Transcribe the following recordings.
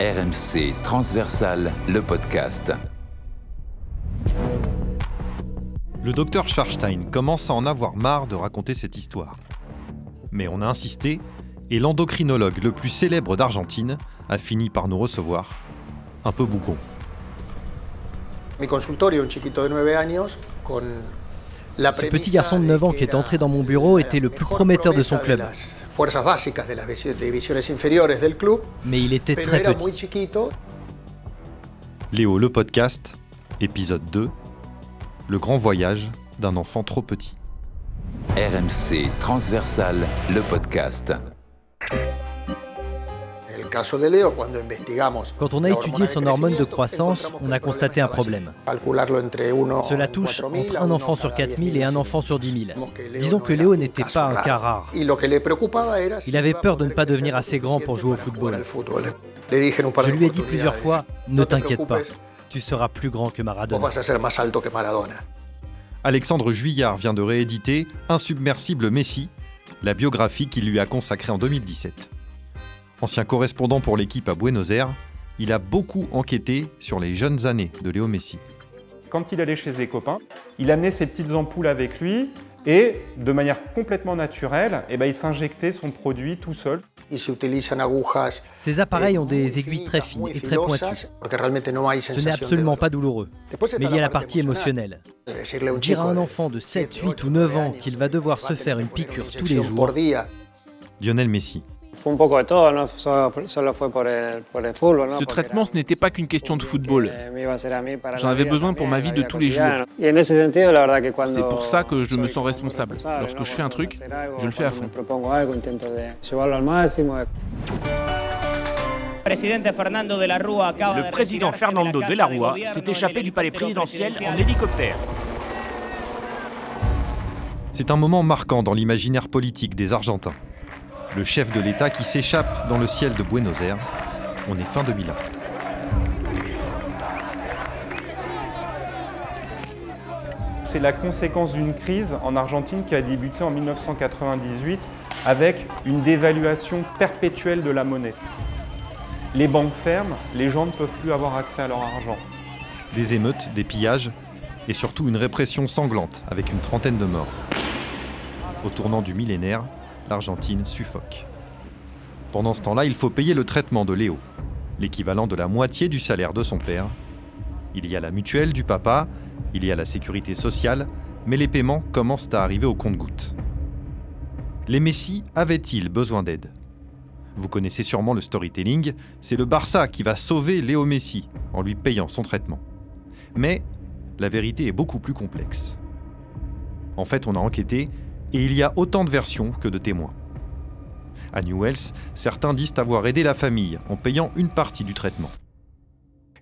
RMC Transversal, le podcast. Le docteur Schwarstein commence à en avoir marre de raconter cette histoire. Mais on a insisté et l'endocrinologue le plus célèbre d'Argentine a fini par nous recevoir un peu bougon. Ce petit garçon de 9 ans qui est entré dans mon bureau était le plus prometteur de son club. Mais il était très petit. Léo, le podcast, épisode 2, le grand voyage d'un enfant trop petit. RMC Transversal, le podcast. Quand on a étudié son hormone de croissance, on a constaté un problème. Cela touche entre un enfant sur 4000 et un enfant sur 10 000. Disons que Léo n'était pas un cas rare. Il avait peur de ne pas devenir assez grand pour jouer au football. Je lui ai dit plusieurs fois, ne t'inquiète pas, tu seras plus grand que Maradona. Alexandre Juillard vient de rééditer Insubmersible Messi, la biographie qu'il lui a consacrée en 2017. Ancien correspondant pour l'équipe à Buenos Aires, il a beaucoup enquêté sur les jeunes années de Léo Messi. Quand il allait chez des copains, il amenait ses petites ampoules avec lui et de manière complètement naturelle, eh ben, il s'injectait son produit tout seul. Ces appareils ont des aiguilles très fines et très pointues. Ce n'est absolument pas douloureux. Mais il y a la partie émotionnelle. Dire à un enfant de 7, 8 ou 9 ans qu'il va devoir se faire une piqûre tous les jours. Lionel Messi. Ce traitement, ce n'était pas qu'une question de football. J'en avais besoin pour ma vie de tous les jours. C'est pour ça que je me sens responsable. Lorsque je fais un truc, je le fais à fond. Le président Fernando de la Rua s'est échappé du palais présidentiel en hélicoptère. C'est un moment marquant dans l'imaginaire politique des Argentins le chef de l'État qui s'échappe dans le ciel de Buenos Aires. On est fin 2001. C'est la conséquence d'une crise en Argentine qui a débuté en 1998 avec une dévaluation perpétuelle de la monnaie. Les banques ferment, les gens ne peuvent plus avoir accès à leur argent. Des émeutes, des pillages et surtout une répression sanglante avec une trentaine de morts. Au tournant du millénaire, l'Argentine suffoque. Pendant ce temps-là, il faut payer le traitement de Léo, l'équivalent de la moitié du salaire de son père. Il y a la mutuelle du papa, il y a la sécurité sociale, mais les paiements commencent à arriver au compte-gouttes. Les Messi avaient-ils besoin d'aide? Vous connaissez sûrement le storytelling, c'est le Barça qui va sauver Léo Messi en lui payant son traitement. Mais la vérité est beaucoup plus complexe. En fait, on a enquêté et il y a autant de versions que de témoins. À Newells, certains disent avoir aidé la famille en payant une partie du traitement.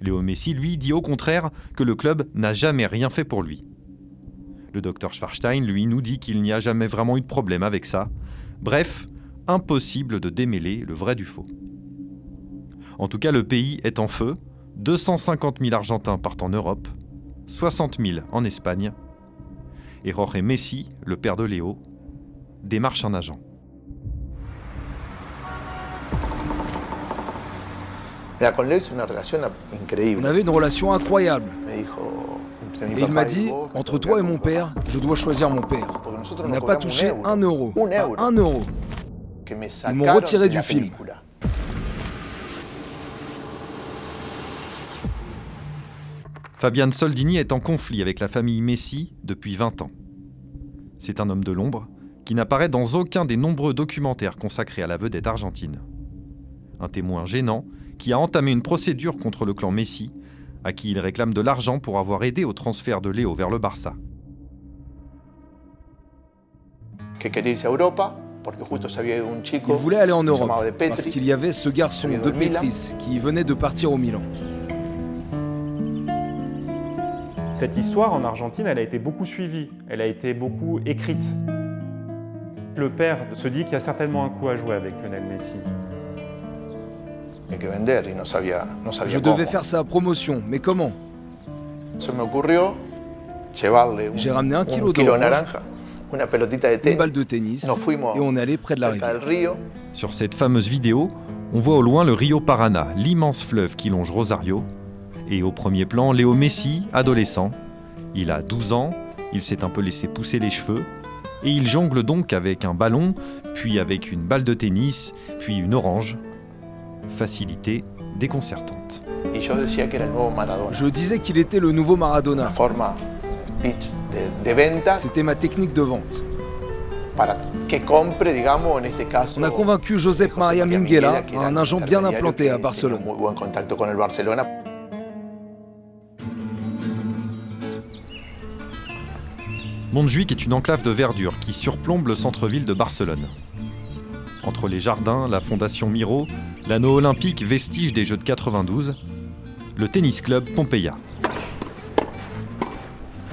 Léo Messi, lui, dit au contraire que le club n'a jamais rien fait pour lui. Le docteur Schwarstein, lui, nous dit qu'il n'y a jamais vraiment eu de problème avec ça. Bref, impossible de démêler le vrai du faux. En tout cas, le pays est en feu. 250 000 Argentins partent en Europe, 60 000 en Espagne et Jorge Messi, le père de Léo, démarche un agent. On avait une relation incroyable. Et il m'a dit, entre toi et mon père, je dois choisir mon père. Il n'a pas touché un euro. un euro. Ils m'ont retiré du film. Fabian Soldini est en conflit avec la famille Messi depuis 20 ans. C'est un homme de l'ombre qui n'apparaît dans aucun des nombreux documentaires consacrés à la vedette argentine. Un témoin gênant qui a entamé une procédure contre le clan Messi, à qui il réclame de l'argent pour avoir aidé au transfert de Léo vers le Barça. Il voulait aller en Europe parce qu'il y avait ce garçon de Petris qui venait de partir au Milan. Cette histoire en Argentine, elle a été beaucoup suivie, elle a été beaucoup écrite. Le père se dit qu'il y a certainement un coup à jouer avec Lionel Messi. Je devais faire sa promotion, mais comment? J'ai ramené un kilo d'orange, une balle de tennis, et on est allé près de la rivière. Sur cette fameuse vidéo, On voit au loin le Rio Parana, l'immense fleuve qui longe Rosario. Et au premier plan, Léo Messi, adolescent. Il a 12 ans, il s'est un peu laissé pousser les cheveux, et il jongle donc avec un ballon, puis avec une balle de tennis, puis une orange. Facilité déconcertante. Je disais qu'il était le nouveau Maradona. C'était ma technique de vente. On a convaincu Josep Maria Minguela, un agent bien implanté à Barcelone. Montjuic est une enclave de verdure qui surplombe le centre-ville de Barcelone. Entre les jardins, la fondation Miro, l'anneau olympique vestige des Jeux de 92, le tennis club Pompeia.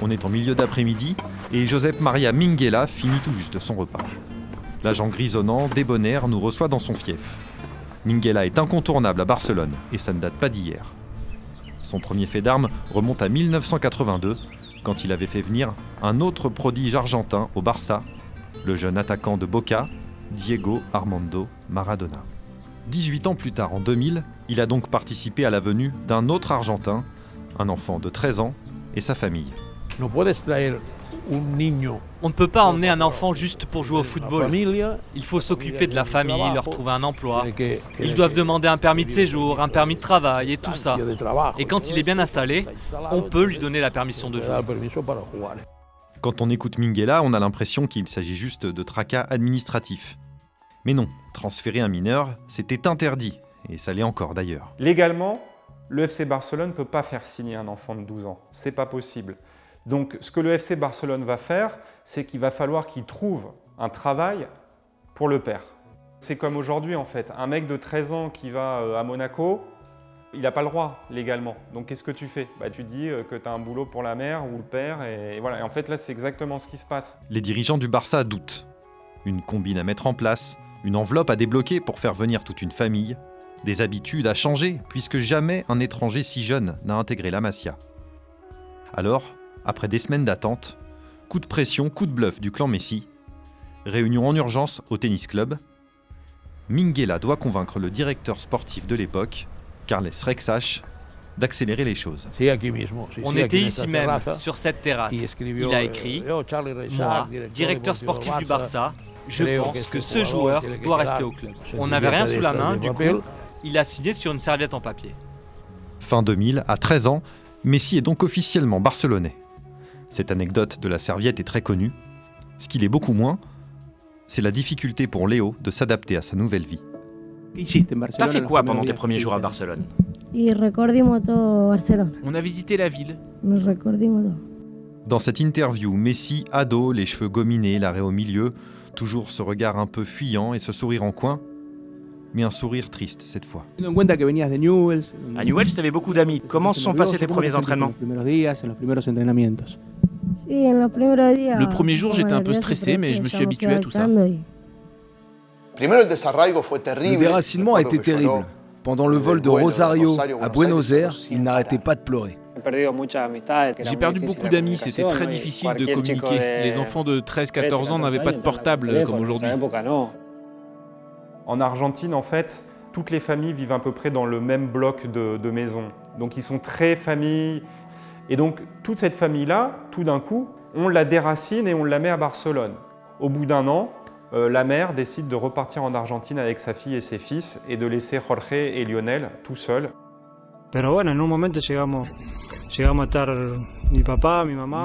On est en milieu d'après-midi et Josep Maria Minguela finit tout juste son repas. L'agent grisonnant, débonnaire, nous reçoit dans son fief. Minguela est incontournable à Barcelone et ça ne date pas d'hier. Son premier fait d'armes remonte à 1982 quand il avait fait venir un autre prodige argentin au Barça, le jeune attaquant de Boca, Diego Armando Maradona. 18 ans plus tard, en 2000, il a donc participé à la venue d'un autre Argentin, un enfant de 13 ans, et sa famille. On ne peut pas emmener un enfant juste pour jouer au football. Il faut s'occuper de la famille, leur trouver un emploi. Ils doivent demander un permis de séjour, un permis de travail et tout ça. Et quand il est bien installé, on peut lui donner la permission de jouer. Quand on écoute Minguela, on a l'impression qu'il s'agit juste de tracas administratifs. Mais non, transférer un mineur, c'était interdit, et ça l'est encore d'ailleurs. Légalement, le FC Barcelone ne peut pas faire signer un enfant de 12 ans. C'est pas possible. Donc ce que le FC Barcelone va faire, c'est qu'il va falloir qu'il trouve un travail pour le père. C'est comme aujourd'hui en fait, un mec de 13 ans qui va euh, à Monaco, il n'a pas le droit légalement. Donc qu'est-ce que tu fais? Bah, Tu dis euh, que tu as un boulot pour la mère ou le père et voilà. Et en fait là c'est exactement ce qui se passe. Les dirigeants du Barça doutent. Une combine à mettre en place, une enveloppe à débloquer pour faire venir toute une famille, des habitudes à changer puisque jamais un étranger si jeune n'a intégré la Masia. Alors, après des semaines d'attente, coup de pression, coup de bluff du clan Messi, réunion en urgence au tennis club, Minguela doit convaincre le directeur sportif de l'époque, Carles Rexach, d'accélérer les choses. On était ici même, sur cette terrasse. Il a écrit Moi, directeur sportif du Barça, je pense que ce joueur doit rester au club. On n'avait rien sous la main, du coup, il a signé sur une serviette en papier. Fin 2000, à 13 ans, Messi est donc officiellement barcelonais. Cette anecdote de la serviette est très connue. Ce qu'il est beaucoup moins, c'est la difficulté pour Léo de s'adapter à sa nouvelle vie. T'as fait quoi pendant tes premiers jours à Barcelone? On a visité la ville. Dans cette interview, Messi, ado, les cheveux gominés, l'arrêt au milieu, toujours ce regard un peu fuyant et ce sourire en coin, mais un sourire triste cette fois. À Newell's, t'avais beaucoup d'amis. Comment se sont passés tes premiers entraînements? Le premier jour, j'étais un peu stressé, mais je me suis habitué à tout ça. Le déracinement a été terrible. Pendant le vol de Rosario à Buenos Aires, il n'arrêtait pas de pleurer. J'ai perdu beaucoup d'amis, c'était très difficile de communiquer. Les enfants de 13-14 ans n'avaient pas de portable comme aujourd'hui. En Argentine, en fait, toutes les familles vivent à peu près dans le même bloc de, de maisons. Donc ils sont très familles, et donc, toute cette famille-là, tout d'un coup, on la déracine et on la met à Barcelone. Au bout d'un an, euh, la mère décide de repartir en Argentine avec sa fille et ses fils et de laisser Jorge et Lionel tout seuls.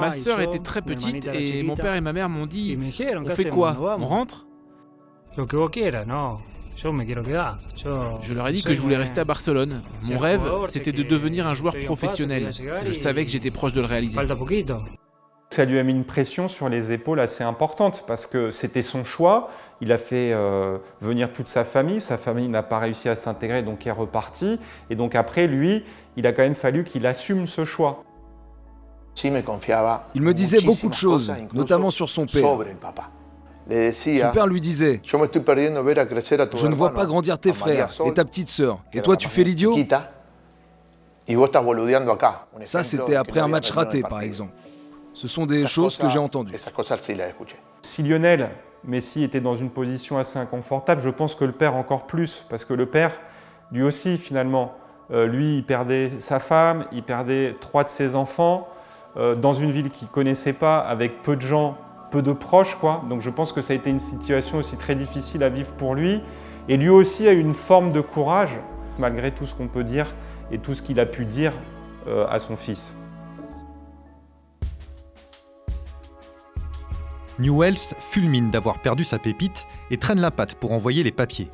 Ma sœur était très petite et mon père et ma mère m'ont dit On fait quoi? On rentre? Je leur ai dit que je voulais rester à Barcelone. Mon rêve, c'était de devenir un joueur professionnel. Je savais que j'étais proche de le réaliser. Ça lui a mis une pression sur les épaules assez importante parce que c'était son choix. Il a fait euh, venir toute sa famille. Sa famille n'a pas réussi à s'intégrer, donc est reparti. Et donc après, lui, il a quand même fallu qu'il assume ce choix. Il me disait beaucoup de choses, notamment sur son père. Son père lui disait Je ne vois pas grandir tes frères et ta petite sœur. Et toi, tu fais l'idiot Ça, c'était après un match raté, par exemple. Ce sont des choses que j'ai entendues. Si Lionel Messi était dans une position assez inconfortable. Je pense que le père encore plus, parce que le père, lui aussi, finalement, euh, lui, il perdait sa femme, il perdait trois de ses enfants, euh, dans une ville qu'il ne connaissait pas, avec peu de gens, peu de proches. Quoi. Donc je pense que ça a été une situation aussi très difficile à vivre pour lui. Et lui aussi a eu une forme de courage, malgré tout ce qu'on peut dire et tout ce qu'il a pu dire euh, à son fils. Newells fulmine d'avoir perdu sa pépite et traîne la patte pour envoyer les papiers.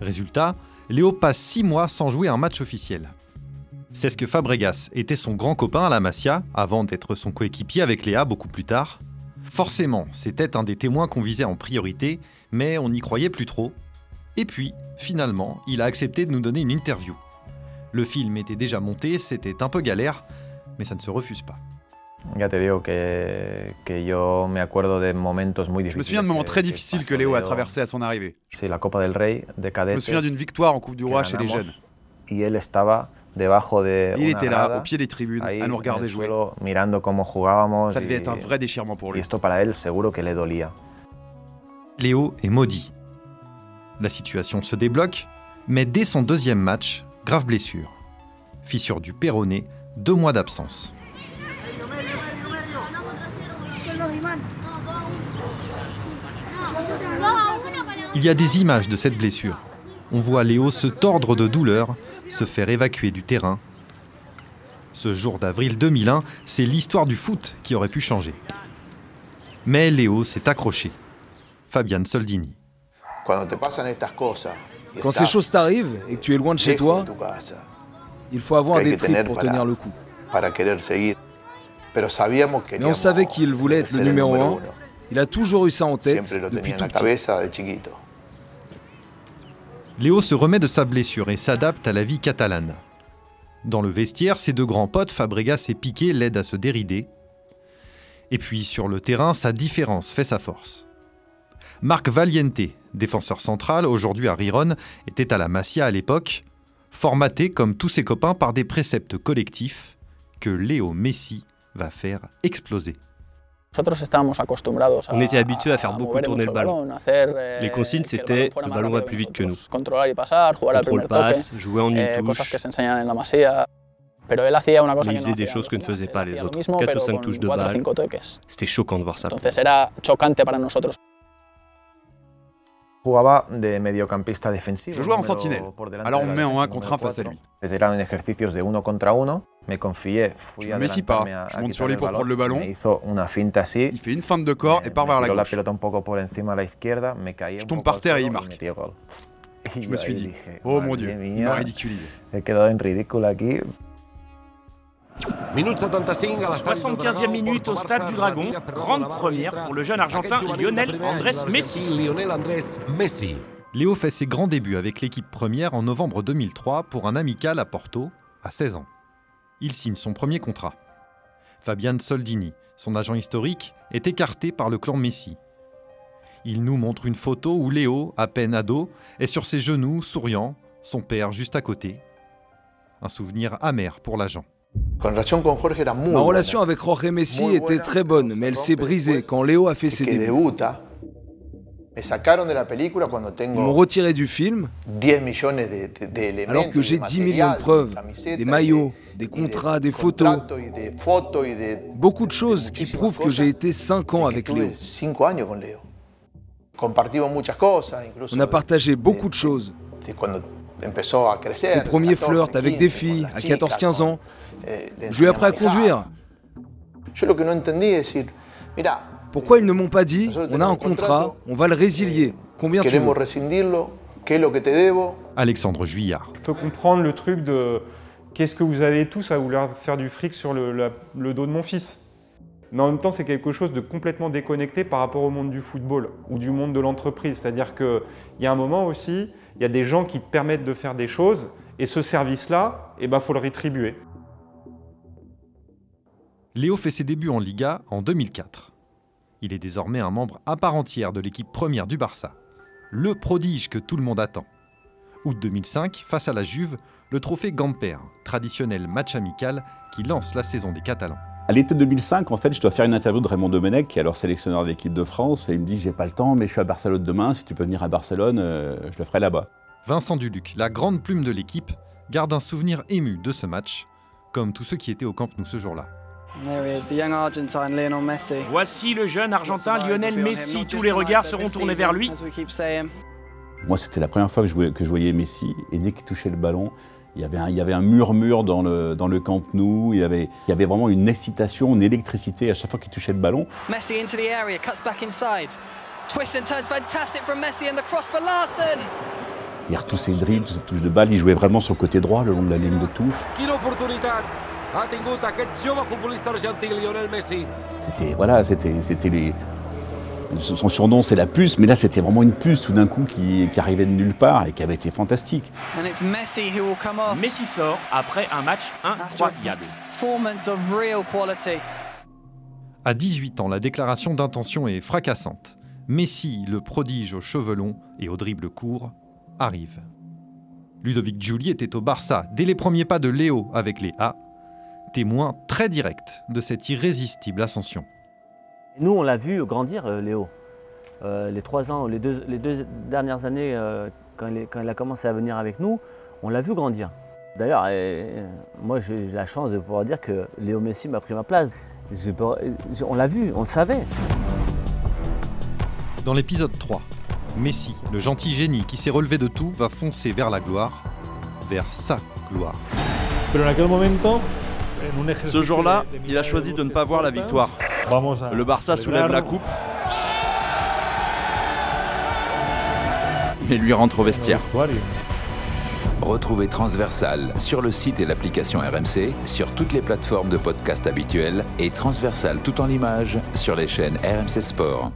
Résultat, Léo passe six mois sans jouer un match officiel. C'est ce que Fabregas était son grand copain à la Masia, avant d'être son coéquipier avec Léa beaucoup plus tard. Forcément, c'était un des témoins qu'on visait en priorité, mais on n'y croyait plus trop. Et puis, finalement, il a accepté de nous donner une interview. Le film était déjà monté, c'était un peu galère, mais ça ne se refuse pas. Je me souviens de moments très difficiles que Léo a traversé à son arrivée. C'est la Copa del Rey de cadetes. Je me souviens d'une victoire en Coupe du Roi chez les jeunes. Debajo de Il était là, au pied des tribunes, à nous regarder jouer. Mirando cómo jugábamos. Ça devait être un vrai déchirement pour lui. Y esto para él seguro que le dolía. Léo est maudit. La situation se débloque, mais dès son deuxième match, grave blessure. Fissure du péroné, deux mois d'absence. Il y a des images de cette blessure. On voit Léo se tordre de douleur, se faire évacuer du terrain. Ce jour d'avril 2001, c'est l'histoire du foot qui aurait pu changer. Mais Léo s'est accroché. Fabian Soldini. Quand ces choses t'arrivent et que tu es loin de chez toi, il faut avoir des tripes pour tenir le coup. Mais on savait qu'il voulait être le numéro un. Il a toujours eu ça en tête depuis tout petit. Léo se remet de sa blessure et s'adapte à la vie catalane. Dans le vestiaire, ses deux grands potes, Fabregas et Piqué, l'aident à se dérider. Et puis sur le terrain, sa différence fait sa force. Marc Valiente, défenseur central, aujourd'hui à Riron, était à la Masia à l'époque, formaté comme tous ses copains par des préceptes collectifs que Léo Messi va faire exploser. On était habitués à faire beaucoup tourner le ballon. Eh, Les consignes, c'était le ballon va plus vite que nous. Contrôle passe, jouer en une touche. Mais il faisait des choses que ne faisaient pas les autres. 4 ou 5 touches de balle. C'était choquant de voir ça. Je jouais en sentinelle, alors on me met en 1 contre 1 face à lui. Je me méfie pas, je monte sur lui pour prendre le ballon. Il fait une feinte de corps et part vers la gauche. Je tombe par terre et il marque. Je me suis dit, oh mon dieu, il m'a ridiculisé. 75e minute au stade du Dragon. Grande première pour le jeune Argentin Lionel Andrés Messi. Léo fait ses grands débuts avec l'équipe première en novembre 2003 pour un amical à Porto, à 16 ans. Il signe son premier contrat. Fabian Soldini, son agent historique, est écarté par le clan Messi. Il nous montre une photo où Léo, à peine ado, est sur ses genoux, souriant, son père juste à côté. Un souvenir amer pour l'agent. Ma relation avec Jorge Messi était très bonne, mais elle s'est brisée quand Léo a fait ses débuts. Ils m'ont retiré du film alors que j'ai 10 millions de preuves, des maillots, des contrats, des photos, beaucoup de choses qui prouvent que j'ai été 5 ans avec Léo. On a partagé beaucoup de choses. Ses premiers flirts avec des filles à 14-15 ans, je lui ai appris à conduire. Pourquoi ils ne m'ont pas dit on a un contrat, on va le résilier. Combien tu veux Alexandre Juillard. Je peux comprendre le truc de qu'est-ce que vous avez tous à vouloir faire du fric sur le, le dos de mon fils? Mais en même temps, c'est quelque chose de complètement déconnecté par rapport au monde du football ou du monde de l'entreprise. C'est-à-dire qu'il y a un moment aussi, il y a des gens qui te permettent de faire des choses, et ce service-là, il eh ben, faut le rétribuer. Léo fait ses débuts en Liga en 2004. Il est désormais un membre à part entière de l'équipe première du Barça. Le prodige que tout le monde attend. Août 2005, face à la Juve, le trophée Gamper, traditionnel match amical qui lance la saison des Catalans. À l'été 2005, en fait, je dois faire une interview de Raymond Domenech, qui est alors sélectionneur de l'équipe de France, et il me dit J'ai pas le temps, mais je suis à Barcelone demain, si tu peux venir à Barcelone, euh, je le ferai là-bas. Vincent Duluc, la grande plume de l'équipe, garde un souvenir ému de ce match, comme tous ceux qui étaient au Camp Nou ce jour-là. Voici le jeune Argentin Lionel Messi. Tous les regards seront tournés vers lui. Moi, c'était la première fois que je, que je voyais Messi, et dès qu'il touchait le ballon, il y, avait un, il y avait un murmure dans le, dans le Camp Nou, il y, avait, il y avait vraiment une excitation, une électricité à chaque fois qu'il touchait le ballon. Messi into the area, cuts back inside. Twist and turns fantastic from Messi and the cross for Larsen. Tous ses dribbles, ses touches de balle, il jouait vraiment sur le côté droit, le long de la ligne de touche. C'était voilà, c'était c'était les son surnom, c'est la puce, mais là, c'était vraiment une puce tout d'un coup qui, arrivait de nulle part et qui avait été fantastique. Messi sort après un match incroyable. À 18 ans, la déclaration d'intention est fracassante. Messi, le prodige aux cheveux longs et au dribble court, arrive. Ludovic Giuli était au Barça dès les premiers pas de Léo avec les A, témoin très direct de cette irrésistible ascension. Nous, on l'a vu grandir, euh, Léo. Euh, les trois ans, les deux, les deux dernières années, euh, quand, il quand, il a commencé à venir avec nous, on l'a vu grandir. D'ailleurs, moi, j'ai la chance de pouvoir dire que Léo Messi m'a pris ma place. On l'a vu, on le savait. Dans l'épisode 3, Messi, le gentil génie qui s'est relevé de tout, va foncer vers la gloire, vers sa gloire. Ce jour-là, il a choisi de ne pas voir la victoire. Le Barça soulève la coupe. Et lui rentre au vestiaire. Retrouvez Transversal sur le site et l'application RMC, sur toutes les plateformes de podcast habituelles et Transversal tout en l'image sur les chaînes RMC Sport.